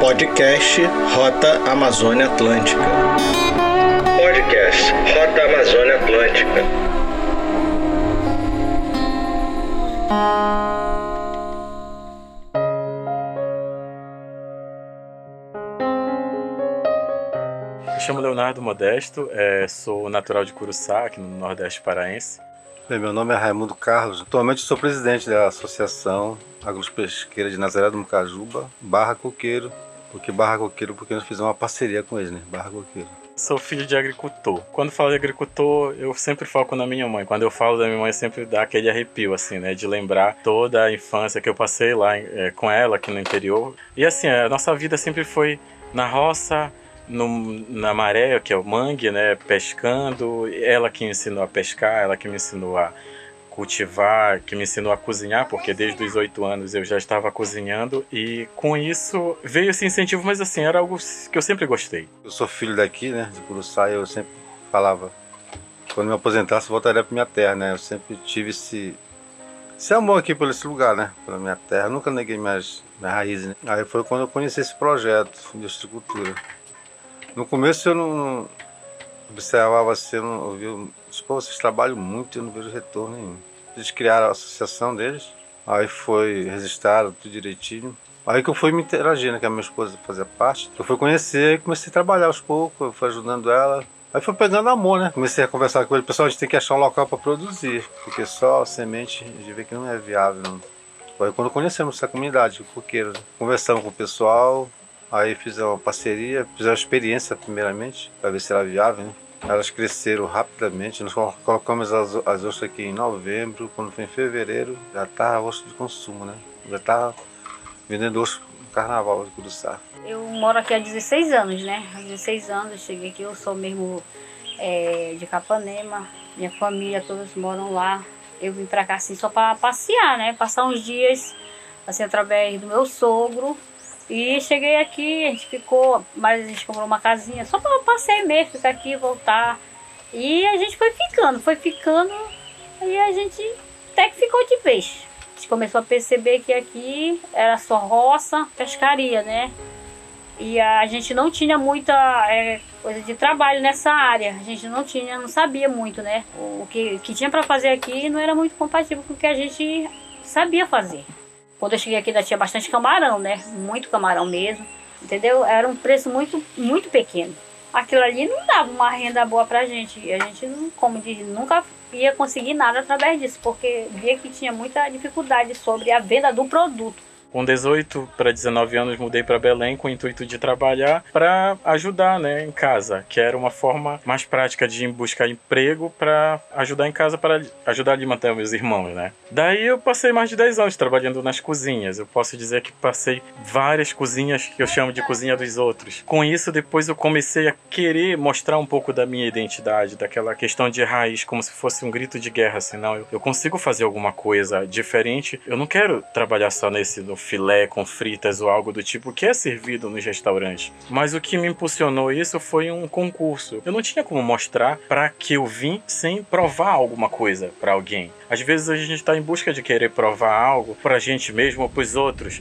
Podcast Rota Amazônia Atlântica. Podcast Rota Amazônia Atlântica. Me chamo Leonardo Modesto, é, sou natural de Curuçá, aqui no Nordeste Paraense. Bem, meu nome é Raimundo Carlos. Atualmente sou presidente da Associação Agropesqueira de Nazaré do Mucajuba, Barra Coqueiro. Por que Barra Coqueiro? Porque nós fizemos uma parceria com eles, né? Barra Coqueiro. Sou filho de agricultor. Quando falo de agricultor, eu sempre foco na minha mãe. Quando eu falo da minha mãe, sempre dá aquele arrepio, assim, né? De lembrar toda a infância que eu passei lá é, com ela, aqui no interior. E assim, a nossa vida sempre foi na roça, no, na maré, que é o mangue, né? Pescando. Ela que me ensinou a pescar, ela que me ensinou a cultivar, que me ensinou a cozinhar, porque desde os oito anos eu já estava cozinhando e com isso veio esse incentivo, mas assim, era algo que eu sempre gostei. Eu sou filho daqui, né, de Curuçá, e eu sempre falava, quando me aposentasse, voltaria para minha terra, né, eu sempre tive esse, esse amor aqui por esse lugar, né, pela minha terra, eu nunca neguei minhas, minhas raízes, né. Aí foi quando eu conheci esse projeto de horticultura. No começo eu não observava assim, eu não ouvia, pô, vocês trabalham muito e eu não vejo retorno nenhum. Eles criaram a associação deles, aí foi registrado tudo direitinho. Aí que eu fui me interagindo, né, que a minha esposa fazia parte. Eu fui conhecer e comecei a trabalhar aos poucos, eu fui ajudando ela. Aí foi pegando amor, né? Comecei a conversar com ele. Pessoal, a gente tem que achar um local para produzir, porque só semente a gente vê que não é viável. Não. Foi quando conhecemos essa comunidade, coqueiro. Né? Conversamos com o pessoal, aí fizemos uma parceria, fizemos uma experiência primeiramente, para ver se era viável, né? Elas cresceram rapidamente. Nós colocamos as, as ostras aqui em novembro. Quando foi em fevereiro, já estava ostra de consumo, né? Já estava vendendo ostra no carnaval de Curuçá. Eu moro aqui há 16 anos, né? Há 16 anos cheguei aqui. Eu sou mesmo é, de Capanema. Minha família, todos moram lá. Eu vim pra cá assim só para passear, né? Passar uns dias, assim, através do meu sogro. E cheguei aqui, a gente ficou, mas a gente comprou uma casinha só para passear mesmo, ficar aqui, voltar. E a gente foi ficando, foi ficando, e a gente até que ficou de vez. A gente começou a perceber que aqui era só roça, pescaria, né? E a gente não tinha muita é, coisa de trabalho nessa área. A gente não tinha, não sabia muito, né? O que, que tinha para fazer aqui não era muito compatível com o que a gente sabia fazer. Quando eu cheguei aqui ainda tinha bastante camarão, né? Muito camarão mesmo. Entendeu? Era um preço muito, muito pequeno. Aquilo ali não dava uma renda boa pra gente. E a gente, não, como diz, nunca ia conseguir nada através disso, porque via que tinha muita dificuldade sobre a venda do produto. Com 18 para 19 anos mudei para Belém com o intuito de trabalhar para ajudar, né, em casa, que era uma forma mais prática de buscar emprego para ajudar em casa para ajudar a alimentar meus irmãos, né? Daí eu passei mais de 10 anos trabalhando nas cozinhas. Eu posso dizer que passei várias cozinhas que eu chamo de cozinha dos outros. Com isso depois eu comecei a querer mostrar um pouco da minha identidade, daquela questão de raiz, como se fosse um grito de guerra, senão eu, eu consigo fazer alguma coisa diferente. Eu não quero trabalhar só nesse no filé com fritas ou algo do tipo que é servido nos restaurantes. Mas o que me impulsionou isso foi um concurso. Eu não tinha como mostrar para que eu vim sem provar alguma coisa para alguém. Às vezes a gente está em busca de querer provar algo para a gente mesmo ou para os outros.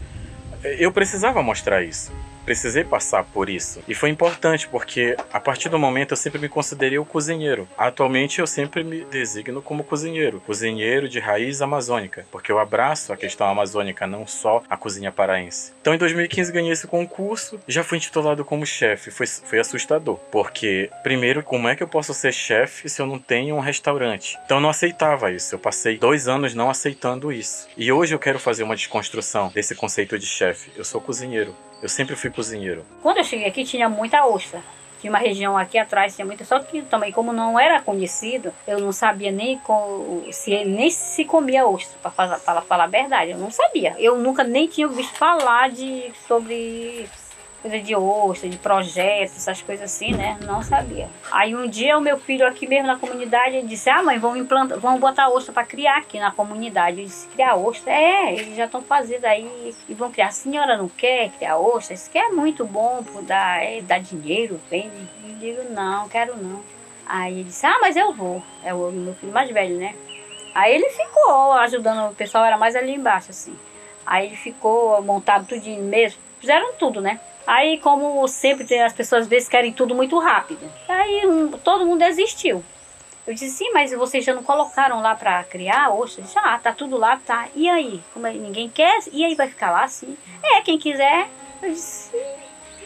Eu precisava mostrar isso precisei passar por isso. E foi importante porque a partir do momento eu sempre me considerei o cozinheiro. Atualmente eu sempre me designo como cozinheiro, cozinheiro de raiz amazônica, porque eu abraço a questão amazônica, não só a cozinha paraense. Então em 2015 ganhei esse concurso, já fui intitulado como chefe. Foi, foi assustador, porque primeiro, como é que eu posso ser chefe se eu não tenho um restaurante? Então eu não aceitava isso. Eu passei dois anos não aceitando isso. E hoje eu quero fazer uma desconstrução desse conceito de chefe. Eu sou cozinheiro. Eu sempre fui cozinheiro. Quando eu cheguei aqui tinha muita ostra. Tinha uma região aqui atrás, tinha muita. Só que também, como não era conhecido, eu não sabia nem com, se nem se comia ostra, para falar, falar a verdade. Eu não sabia. Eu nunca nem tinha visto falar de, sobre coisa de ostra, de projetos, essas coisas assim, né? Não sabia. Aí um dia o meu filho aqui mesmo na comunidade disse: Ah, mãe, vamos implantar, vamos botar ostra para criar aqui na comunidade. Eu disse: Criar ostra? É, eles já estão fazendo aí e vão criar. A senhora não quer criar ostra? Isso que é muito bom, dar, é, dinheiro, vende. Eu digo: Não, quero não. Aí ele disse: Ah, mas eu vou. É o meu filho mais velho, né? Aí ele ficou ajudando, o pessoal era mais ali embaixo, assim. Aí ele ficou montado tudinho mesmo, fizeram tudo, né? Aí, como sempre, as pessoas às vezes querem tudo muito rápido. Aí um, todo mundo desistiu. Eu disse, sim, mas vocês já não colocaram lá pra criar? Oxe, já, tá tudo lá, tá. E aí? Como é, ninguém quer? E aí vai ficar lá assim? É, quem quiser. Eu disse,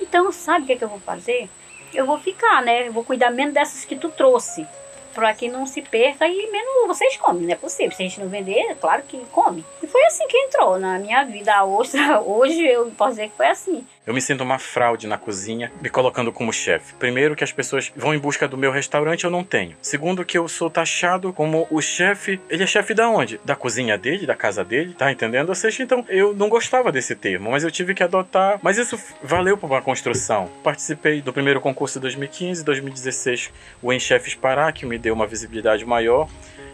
então sabe o que, é que eu vou fazer? Eu vou ficar, né? Eu vou cuidar menos dessas que tu trouxe para que não se perca e menos vocês comem, não é possível. Se a gente não vender, é claro que come. E foi assim que entrou na minha vida. A ostra, hoje eu posso dizer que foi assim. Eu me sinto uma fraude na cozinha, me colocando como chefe. Primeiro, que as pessoas vão em busca do meu restaurante, eu não tenho. Segundo, que eu sou taxado como o chefe. Ele é chefe da onde? Da cozinha dele, da casa dele, tá entendendo? Ou seja, então eu não gostava desse termo, mas eu tive que adotar. Mas isso valeu para uma construção. Participei do primeiro concurso de 2015, 2016, o Em Pará, que me deu uma visibilidade maior.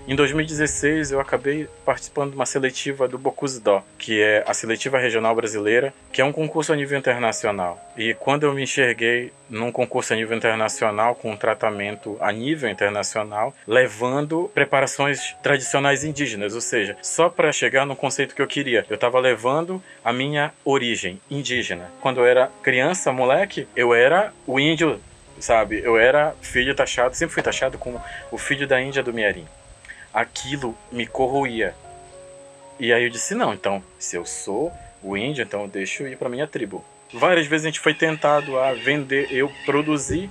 Em 2016, eu acabei participando de uma seletiva do Bocuse que é a seletiva regional brasileira, que é um concurso a nível internacional. E quando eu me enxerguei num concurso a nível internacional, com um tratamento a nível internacional, levando preparações tradicionais indígenas, ou seja, só para chegar no conceito que eu queria, eu estava levando a minha origem indígena. Quando eu era criança, moleque, eu era o índio sabe? Eu era filho taxado, sempre fui taxado como o filho da Índia do Miarim aquilo me corroía. E aí eu disse: não, então, se eu sou o índio, então eu deixo ir para minha tribo. Várias vezes a gente foi tentado a vender, eu produzir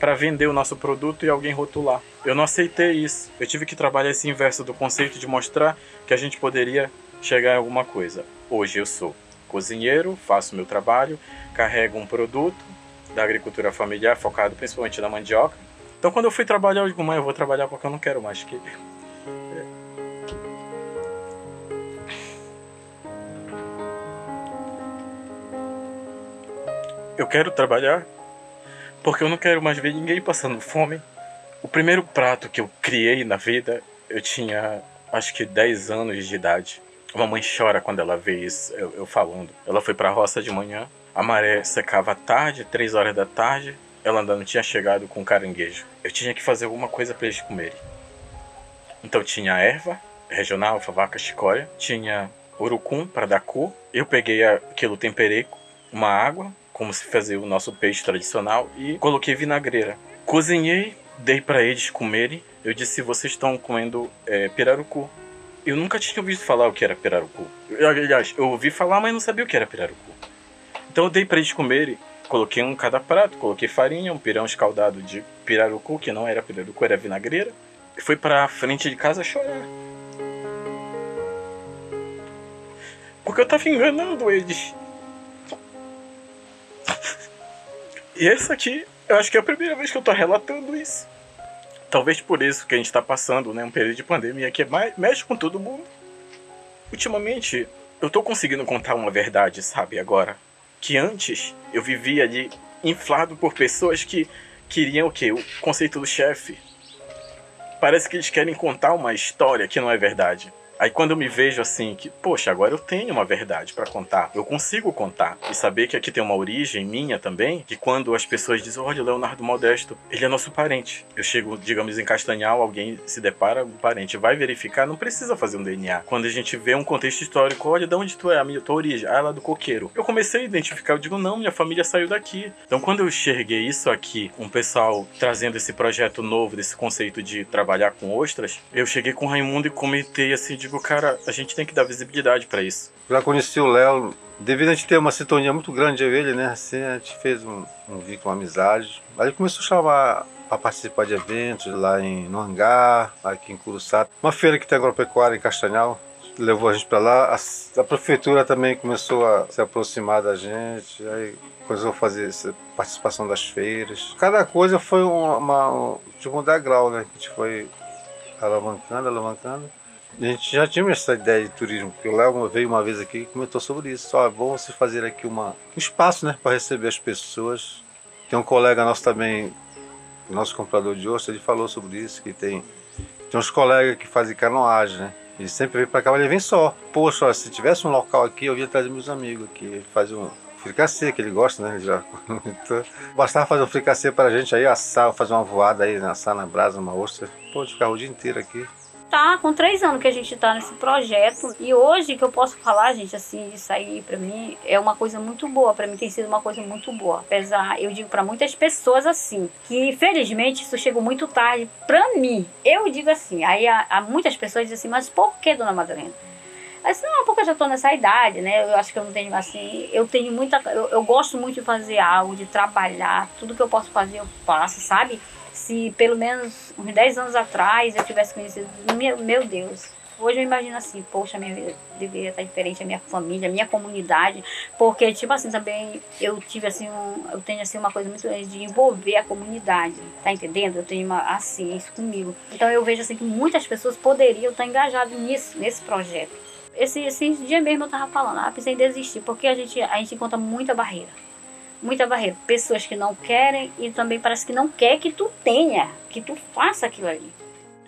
para vender o nosso produto e alguém rotular. Eu não aceitei isso. Eu tive que trabalhar esse inverso do conceito de mostrar que a gente poderia chegar em alguma coisa. Hoje eu sou cozinheiro, faço meu trabalho, carrego um produto da agricultura familiar focado principalmente na mandioca. Então quando eu fui trabalhar, eu digo, mãe, eu vou trabalhar porque eu não quero mais que eu quero trabalhar porque eu não quero mais ver ninguém passando fome. O primeiro prato que eu criei na vida, eu tinha acho que 10 anos de idade. A mamãe chora quando ela vê isso, eu, eu falando. Ela foi pra roça de manhã, a maré secava à tarde, 3 horas da tarde, ela ainda não tinha chegado com caranguejo. Eu tinha que fazer alguma coisa para eles comerem. Então tinha erva regional, vaca chicória, tinha urucum para dar cor. Eu peguei aquilo, temperei uma água, como se fazia o nosso peixe tradicional, e coloquei vinagreira. Cozinhei, dei para eles comerem. Eu disse: vocês estão comendo é, pirarucu. Eu nunca tinha ouvido falar o que era pirarucu. Aliás, eu ouvi falar, mas não sabia o que era pirarucu. Então eu dei para eles comerem. Coloquei um em cada prato, coloquei farinha, um pirão escaldado de pirarucu, que não era pirarucu, era vinagreira. E fui pra frente de casa chorar. Porque eu tava enganando eles. E essa aqui, eu acho que é a primeira vez que eu tô relatando isso. Talvez por isso que a gente tá passando, né? Um período de pandemia que é mais, mexe com todo mundo. Ultimamente, eu tô conseguindo contar uma verdade, sabe, agora. Que antes eu vivia ali inflado por pessoas que queriam o quê? O conceito do chefe. Parece que eles querem contar uma história que não é verdade. Aí quando eu me vejo assim, que, poxa, agora eu tenho uma verdade para contar, eu consigo contar e saber que aqui tem uma origem minha também, que quando as pessoas dizem, olha, Leonardo Modesto, ele é nosso parente. Eu chego, digamos, em Castanhal, alguém se depara um parente, vai verificar, não precisa fazer um DNA. Quando a gente vê um contexto histórico, olha, de onde tu é, a minha tua origem? Ah, é lá do coqueiro. Eu comecei a identificar, eu digo, não, minha família saiu daqui. Então quando eu enxerguei isso aqui, um pessoal trazendo esse projeto novo, desse conceito de trabalhar com ostras, eu cheguei com o Raimundo e comentei assim, de digo, cara, a gente tem que dar visibilidade para isso. Já conheci o Léo, devido a gente ter uma sintonia muito grande e ele, né? Assim, a gente fez um, um vínculo, uma amizade. Aí começou a chamar para participar de eventos lá em, no Hangar, aqui em Curuçá. Uma feira que tem agropecuária em Castanhal, levou a gente para lá. A, a, prefeitura também começou a se aproximar da gente, aí começou a fazer essa participação das feiras. Cada coisa foi uma, uma tipo um degrau, né? A gente foi alavancando, alavancando. A gente já tinha essa ideia de turismo, porque o Léo veio uma vez aqui e comentou sobre isso. É bom você fazer aqui uma, um espaço né, para receber as pessoas. Tem um colega nosso também, nosso comprador de ostra, ele falou sobre isso, que tem, tem uns colegas que fazem canoagem, né? Ele sempre vem para cá, mas ele vem só. Poxa, se tivesse um local aqui, eu ia trazer meus amigos aqui. Ele faz um fricassê, que ele gosta, né? Já. Então, bastava fazer um fricassê para a gente aí, assar, fazer uma voada aí, assar na brasa, uma ostra. Pode ficar o dia inteiro aqui. Tá com três anos que a gente tá nesse projeto e hoje que eu posso falar, gente, assim, isso aí para mim é uma coisa muito boa. Para mim tem sido uma coisa muito boa. Apesar, eu digo para muitas pessoas assim, que felizmente isso chegou muito tarde para mim. Eu digo assim, aí há, há muitas pessoas dizem assim, mas por que, dona Madalena? Mas não, porque eu já tô nessa idade, né? Eu acho que eu não tenho assim. Eu tenho muita. Eu, eu gosto muito de fazer algo, de trabalhar. Tudo que eu posso fazer, eu faço, sabe? Se pelo menos uns 10 anos atrás eu tivesse conhecido, meu, meu Deus, Hoje eu imagino assim, poxa, minha vida deveria estar diferente, a minha família, a minha comunidade, porque, tipo assim, também eu tive assim, um, eu tenho assim uma coisa muito grande de envolver a comunidade, tá entendendo? Eu tenho uma, assim, isso comigo. Então eu vejo assim que muitas pessoas poderiam estar engajadas nisso, nesse projeto. Esse, esse dia mesmo eu tava falando, ah, pensei em desistir, porque a gente, a gente encontra muita barreira muita barreira. Pessoas que não querem e também parece que não quer que tu tenha, que tu faça aquilo ali.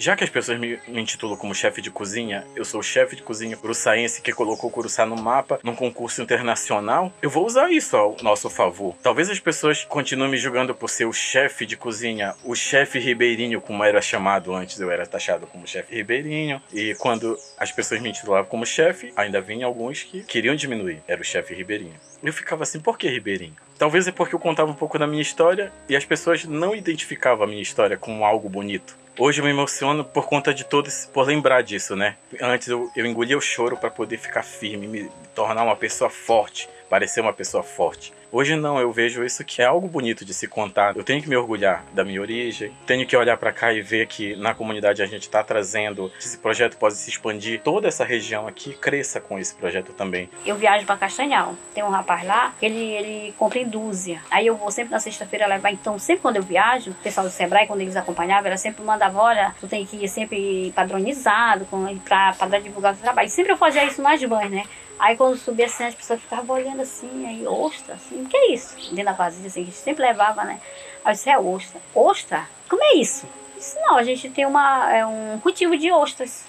Já que as pessoas me, me intitulam como chefe de cozinha, eu sou chefe de cozinha curuçaense que colocou Curuçá no mapa num concurso internacional, eu vou usar isso ao nosso favor. Talvez as pessoas continuem me julgando por ser o chefe de cozinha, o chefe ribeirinho, como era chamado antes, eu era taxado como chefe ribeirinho, e quando as pessoas me intitulavam como chefe, ainda vinha alguns que queriam diminuir, era o chefe ribeirinho. Eu ficava assim, por que ribeirinho? Talvez é porque eu contava um pouco da minha história e as pessoas não identificavam a minha história como algo bonito. Hoje eu me emociono por conta de todos, por lembrar disso, né? Antes eu, eu engolia o choro para poder ficar firme, me tornar uma pessoa forte, parecer uma pessoa forte. Hoje não, eu vejo isso que é algo bonito de se contar. Eu tenho que me orgulhar da minha origem, tenho que olhar para cá e ver que na comunidade a gente está trazendo, esse projeto pode se expandir, toda essa região aqui cresça com esse projeto também. Eu viajo para Castanhal, tem um rapaz lá, ele, ele compra dúzia. Aí eu vou sempre na sexta-feira levar, então sempre quando eu viajo, o pessoal do Sebrae, quando eles acompanhavam, ela sempre mandava, olha, tu tem que ir sempre padronizado para divulgar o trabalho. Sempre eu fazia isso nas banhas, né? Aí quando subia assim, as pessoas ficavam olhando assim, aí, ostra, assim, o que é isso? Dentro da vasilha, assim, a gente sempre levava, né? Aí eu disse, é ostra. Ostra? Como é isso? Eu disse, não, a gente tem uma, é um cultivo de ostras.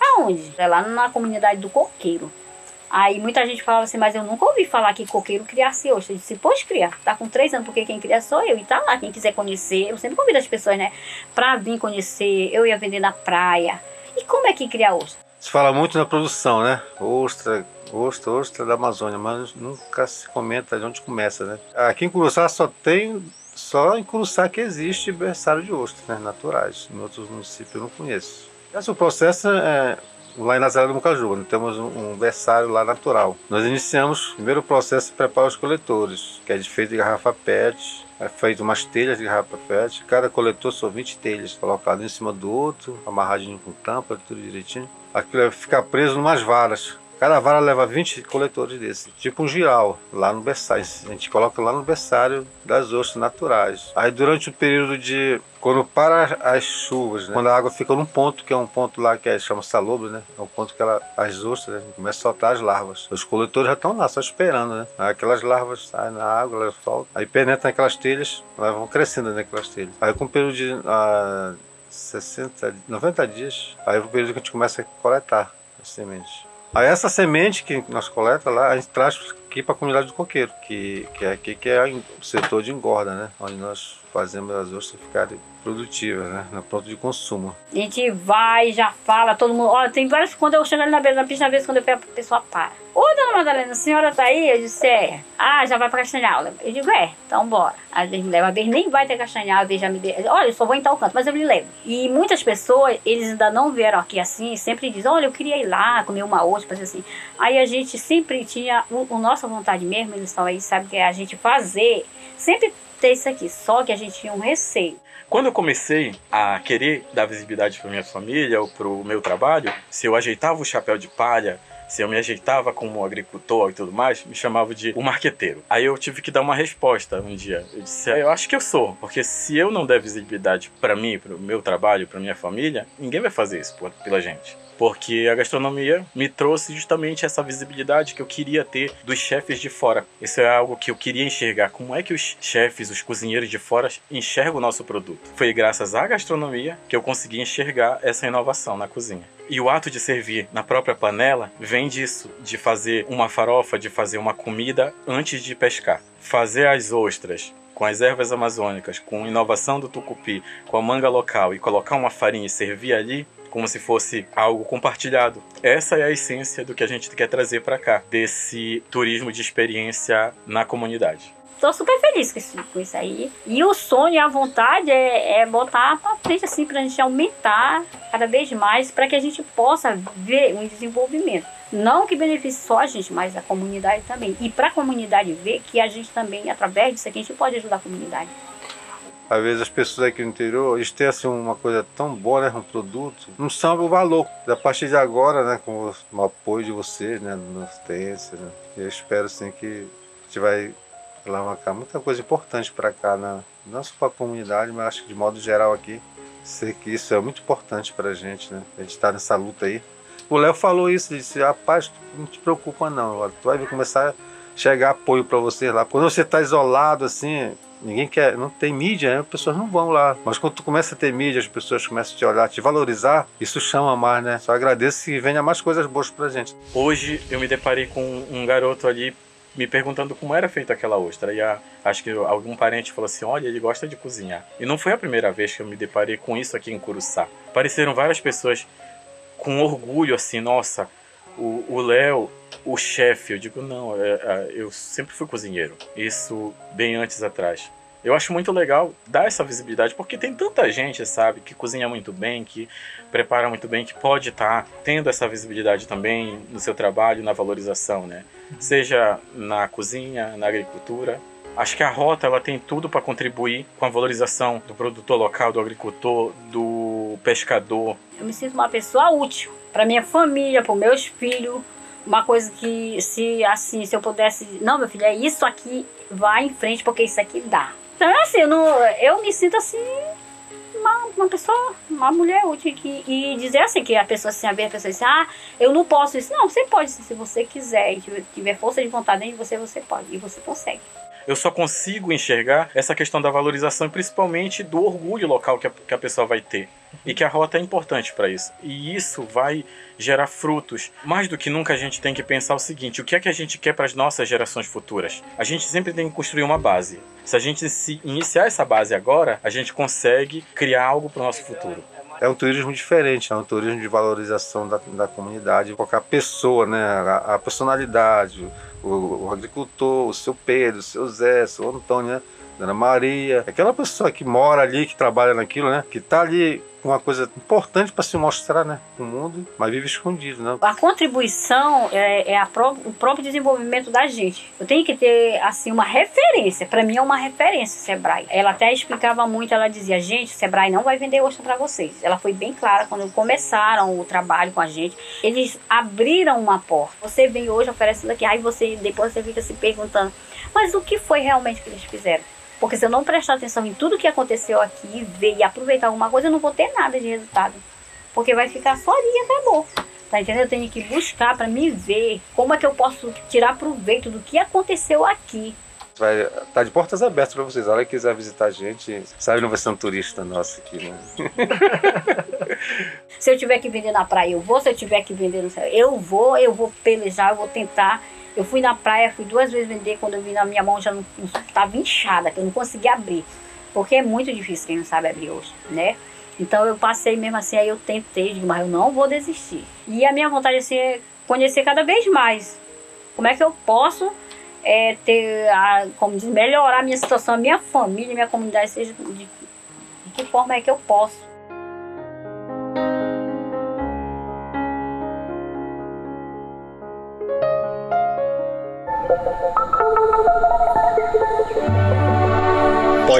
Aonde? É lá na comunidade do coqueiro. Aí muita gente falava assim, mas eu nunca ouvi falar que coqueiro criasse ostra. Eu disse, pode criar, tá com três anos, porque quem cria sou eu. E tá lá, quem quiser conhecer, eu sempre convido as pessoas, né, pra vir conhecer. Eu ia vender na praia. E como é que cria ostra? Se fala muito na produção, né? Ostra, ostra, ostra da Amazônia, mas nunca se comenta de onde começa, né? Aqui em Curuçá só tem, só em Curuçá que existe berçário de ostras, né? Naturais. Em outros municípios eu não conheço. Esse processo é lá em Nazaré do Mucaju, nós temos um, berçário lá natural. Nós iniciamos o primeiro processo de preparar os coletores, que é feito de garrafa PET, é feito umas telhas de garrafa PET, cada coletor são 20 telhas, colocado em cima do outro, amarradinho com tampa, tudo direitinho. Aquilo vai ficar preso em umas varas. Cada vara leva 20 coletores desse, tipo um giral, lá no berçário. A gente coloca lá no berçário das ostras naturais. Aí durante o período de. Quando para as chuvas, né? quando a água fica num ponto, que é um ponto lá que é, chama salobro, né? É um ponto que ela, as ostras né? começam a soltar as larvas. Os coletores já estão lá, só esperando, né? Aquelas larvas saem na água, elas soltam. Aí penetram naquelas telhas, elas vão crescendo naquelas telhas. Aí com o período de. Uh, 60, 90 dias, aí é o período que a gente começa a coletar as sementes. Aí essa semente que nós coleta lá, a gente traz aqui para a comunidade do coqueiro, que, que é aqui que é o setor de engorda, né? Onde nós fazemos as ostras ficarem produtivas, né? Na ponto de consumo. A gente vai, já fala, todo mundo. Olha, tem várias. Quando eu chego ali na beira da pista, na vez quando eu pego, a pessoa para. Ô, dona Madalena, a senhora tá aí? Eu disse, é. Ah, já vai pra Castanhal. Eu digo, é, então bora. Às vezes me leva, às vezes nem vai ter Castanhal, às vezes já me. Olha, eu só vou em tal canto, mas eu me levo. E muitas pessoas, eles ainda não vieram aqui assim, sempre dizem, olha, eu queria ir lá, comer uma outra, fazer assim. Aí a gente sempre tinha, o, o nossa vontade mesmo, eles estão aí, sabe, que é a gente fazer, sempre ter isso aqui, só que a gente tinha um receio. Quando eu comecei a querer dar visibilidade para minha família ou para o meu trabalho, se eu ajeitava o chapéu de palha, se eu me ajeitava como agricultor e tudo mais, me chamava de o marqueteiro. Aí eu tive que dar uma resposta um dia. Eu disse, eu acho que eu sou, porque se eu não der visibilidade para mim, para o meu trabalho, para minha família, ninguém vai fazer isso pela gente porque a gastronomia me trouxe justamente essa visibilidade que eu queria ter dos chefes de fora. Isso é algo que eu queria enxergar. Como é que os chefes, os cozinheiros de fora enxergam o nosso produto? Foi graças à gastronomia que eu consegui enxergar essa inovação na cozinha. E o ato de servir na própria panela vem disso, de fazer uma farofa, de fazer uma comida antes de pescar. Fazer as ostras com as ervas amazônicas, com inovação do tucupi, com a manga local e colocar uma farinha e servir ali, como se fosse algo compartilhado. Essa é a essência do que a gente quer trazer para cá, desse turismo de experiência na comunidade. Tô super feliz com isso, com isso aí. E o sonho a vontade é, é botar pra frente, assim, pra gente aumentar cada vez mais, para que a gente possa ver um desenvolvimento. Não que beneficie só a gente, mas a comunidade também. E para a comunidade ver que a gente também, através disso aqui, a gente pode ajudar a comunidade. Às vezes as pessoas aqui no interior, eles têm assim, uma coisa tão boa, né, um produto, não sabem o valor. A partir de agora, né, com o apoio de vocês, né, no assistência, né, eu espero assim que a gente vai alavancar muita coisa importante para cá, né, não só para a comunidade, mas acho que de modo geral aqui. Sei que isso é muito importante para a gente, né, a gente está nessa luta aí. O Léo falou isso, disse, rapaz, não te preocupa não, tu vai começar a chegar apoio para você lá. Quando você está isolado assim, Ninguém quer, não tem mídia, né? as pessoas não vão lá. Mas quando tu começa a ter mídia, as pessoas começam a te olhar, te valorizar, isso chama mais, né? Só agradeço que venha mais coisas boas pra gente. Hoje eu me deparei com um garoto ali me perguntando como era feita aquela ostra. E a, acho que algum parente falou assim: olha, ele gosta de cozinhar. E não foi a primeira vez que eu me deparei com isso aqui em Curuçá. Apareceram várias pessoas com orgulho, assim, nossa, o Léo, o chefe, eu digo, não, é, é, eu sempre fui cozinheiro. Isso bem antes atrás. Eu acho muito legal dar essa visibilidade, porque tem tanta gente, sabe, que cozinha muito bem, que prepara muito bem, que pode estar tá tendo essa visibilidade também no seu trabalho, na valorização, né? Seja na cozinha, na agricultura. Acho que a rota ela tem tudo para contribuir com a valorização do produtor local, do agricultor, do pescador. Eu me sinto uma pessoa útil para minha família, para meus filhos, uma coisa que se assim, se eu pudesse, não, meu filho, é isso aqui, vai em frente porque isso aqui dá. Então assim, eu, não, eu me sinto assim uma, uma pessoa, uma mulher útil que, e dizer assim que a pessoa assim, a pessoa assim, ah, eu não posso isso. Não, você pode, se você quiser e tiver força de vontade dentro de você, você pode e você consegue eu só consigo enxergar essa questão da valorização e principalmente do orgulho local que a, que a pessoa vai ter. E que a rota é importante para isso. E isso vai gerar frutos. Mais do que nunca a gente tem que pensar o seguinte: o que é que a gente quer para as nossas gerações futuras? A gente sempre tem que construir uma base. Se a gente se iniciar essa base agora, a gente consegue criar algo para o nosso futuro é um turismo diferente, é um turismo de valorização da, da comunidade, qualquer pessoa, né, a, a personalidade, o, o, agricultor, o seu Pedro, o seu Zé, o seu Antônio, né? Dona Maria, aquela pessoa que mora ali, que trabalha naquilo, né? Que tá ali uma coisa importante para se mostrar né, para o mundo, mas vive escondido. Né? A contribuição é, é a pró o próprio desenvolvimento da gente. Eu tenho que ter assim uma referência. Para mim é uma referência, Sebrae. Ela até explicava muito, ela dizia, gente, o Sebrae não vai vender ostra para vocês. Ela foi bem clara quando começaram o trabalho com a gente. Eles abriram uma porta. Você vem hoje oferecendo aqui, aí você depois você fica se perguntando, mas o que foi realmente que eles fizeram? Porque se eu não prestar atenção em tudo que aconteceu aqui, ver e aproveitar alguma coisa, eu não vou ter nada de resultado. Porque vai ficar só ali e acabou. Tá entendendo? Eu tenho que buscar para me ver como é que eu posso tirar proveito do que aconteceu aqui. Vai estar tá de portas abertas para vocês. A hora que quiser visitar a gente, sabe, não vai ser um turista nosso aqui, né? se eu tiver que vender na praia, eu vou. Se eu tiver que vender no céu, eu vou. Eu vou pelejar, eu vou tentar eu fui na praia, fui duas vezes vender, quando eu vi na minha mão já não estava inchada, que eu não conseguia abrir. Porque é muito difícil quem não sabe abrir hoje, né? Então eu passei mesmo assim, aí eu tentei, digo, mas eu não vou desistir. E a minha vontade assim, é conhecer cada vez mais. Como é que eu posso é, ter, a, como diz, melhorar a minha situação, a minha família, a minha comunidade, seja de, de que forma é que eu posso.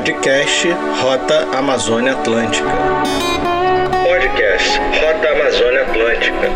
Podcast Rota Amazônia Atlântica. Podcast Rota Amazônia Atlântica.